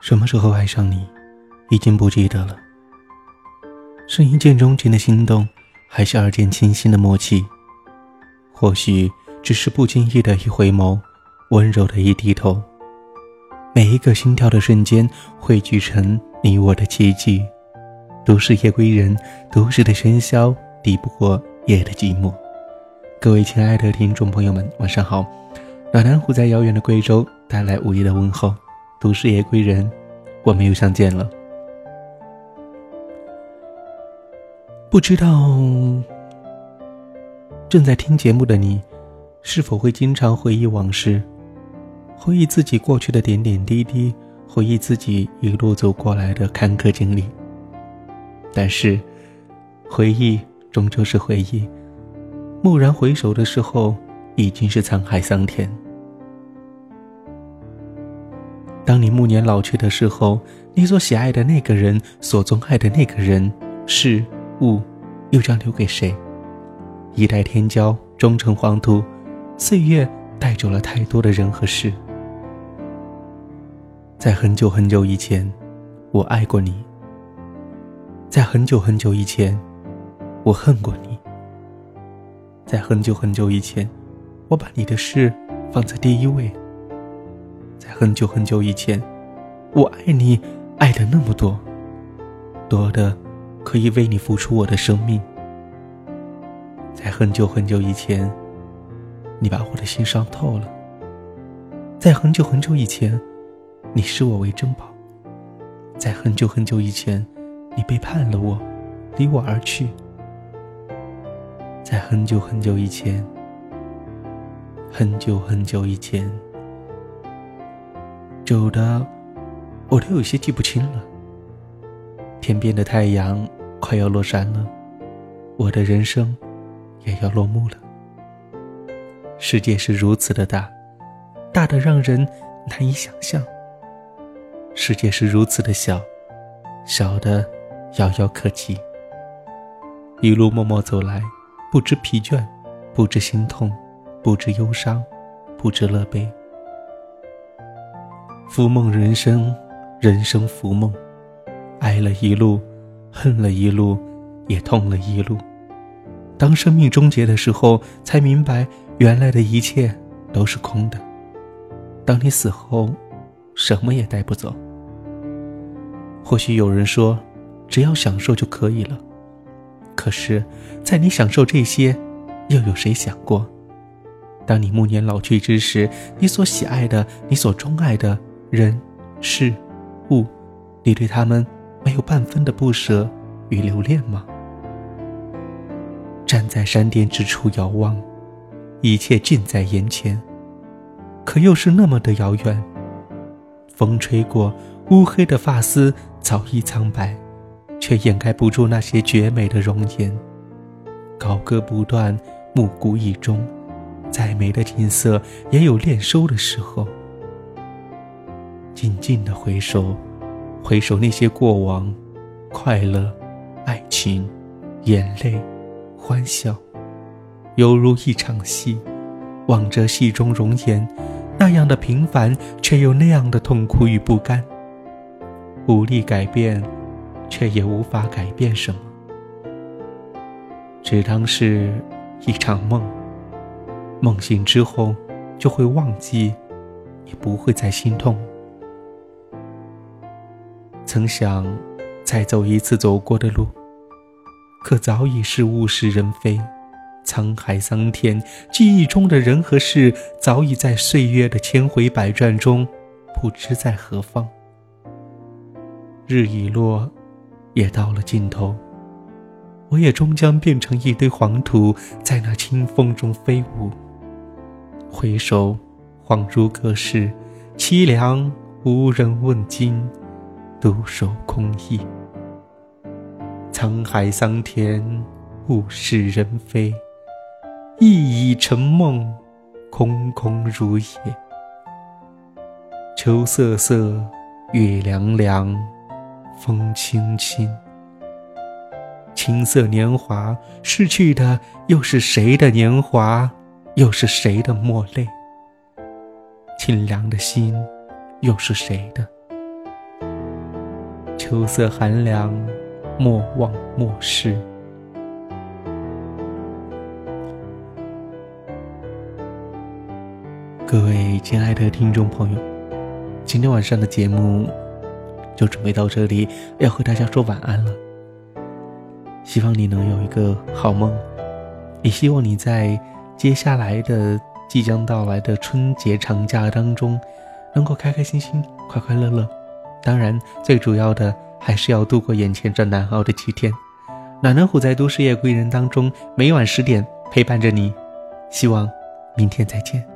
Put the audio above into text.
什么时候爱上你，已经不记得了。是一见钟情的心动，还是二见倾心的默契？或许只是不经意的一回眸，温柔的一低头。每一个心跳的瞬间，汇聚成你我的奇迹。都市夜归人，都市的喧嚣抵不过夜的寂寞。各位亲爱的听众朋友们，晚上好。暖男虎在遥远的贵州带来午夜的问候。都市夜归人，我们又相见了。不知道正在听节目的你，是否会经常回忆往事，回忆自己过去的点点滴滴，回忆自己一路走过来的坎坷经历。但是，回忆终究是回忆，蓦然回首的时候，已经是沧海桑田。当你暮年老去的时候，你所喜爱的那个人，所钟爱的那个人，事物，又将留给谁？一代天骄终成黄土，岁月带走了太多的人和事。在很久很久以前，我爱过你；在很久很久以前，我恨过你；在很久很久以前，我把你的事放在第一位。在很久很久以前，我爱你，爱的那么多，多的可以为你付出我的生命。在很久很久以前，你把我的心伤透了。在很久很久以前，你视我为珍宝。在很久很久以前，你背叛了我，离我而去。在很久很久以前，很久很久以前。久的，我都有些记不清了。天边的太阳快要落山了，我的人生也要落幕了。世界是如此的大，大的让人难以想象；世界是如此的小，小的遥遥可及。一路默默走来，不知疲倦，不知心痛，不知忧伤，不知乐悲。浮梦人生，人生浮梦，爱了一路，恨了一路，也痛了一路。当生命终结的时候，才明白原来的一切都是空的。当你死后，什么也带不走。或许有人说，只要享受就可以了。可是，在你享受这些，又有谁想过，当你暮年老去之时，你所喜爱的，你所钟爱的。人、事、物，你对他们没有半分的不舍与留恋吗？站在山巅之处遥望，一切近在眼前，可又是那么的遥远。风吹过，乌黑的发丝早已苍白，却掩盖不住那些绝美的容颜。高歌不断，暮鼓已终，再美的景色也有恋收的时候。静静的回首，回首那些过往，快乐、爱情、眼泪、欢笑，犹如一场戏。望着戏中容颜，那样的平凡，却又那样的痛苦与不甘。无力改变，却也无法改变什么，只当是一场梦。梦醒之后，就会忘记，也不会再心痛。曾想再走一次走过的路，可早已是物是人非，沧海桑田，记忆中的人和事早已在岁月的千回百转中不知在何方。日已落，也到了尽头，我也终将变成一堆黄土，在那清风中飞舞。回首，恍如隔世，凄凉无人问津。独守空意，沧海桑田，物是人非，一已成梦，空空如也。秋瑟瑟，月凉凉，风轻轻。青涩年华逝去的，又是谁的年华？又是谁的墨泪？清凉的心，又是谁的？秋色寒凉，莫忘莫失。各位亲爱的听众朋友，今天晚上的节目就准备到这里，要和大家说晚安了。希望你能有一个好梦，也希望你在接下来的即将到来的春节长假当中，能够开开心心、快快乐乐。当然，最主要的还是要度过眼前这难熬的几天。暖暖虎在都市夜归人当中，每晚十点陪伴着你。希望明天再见。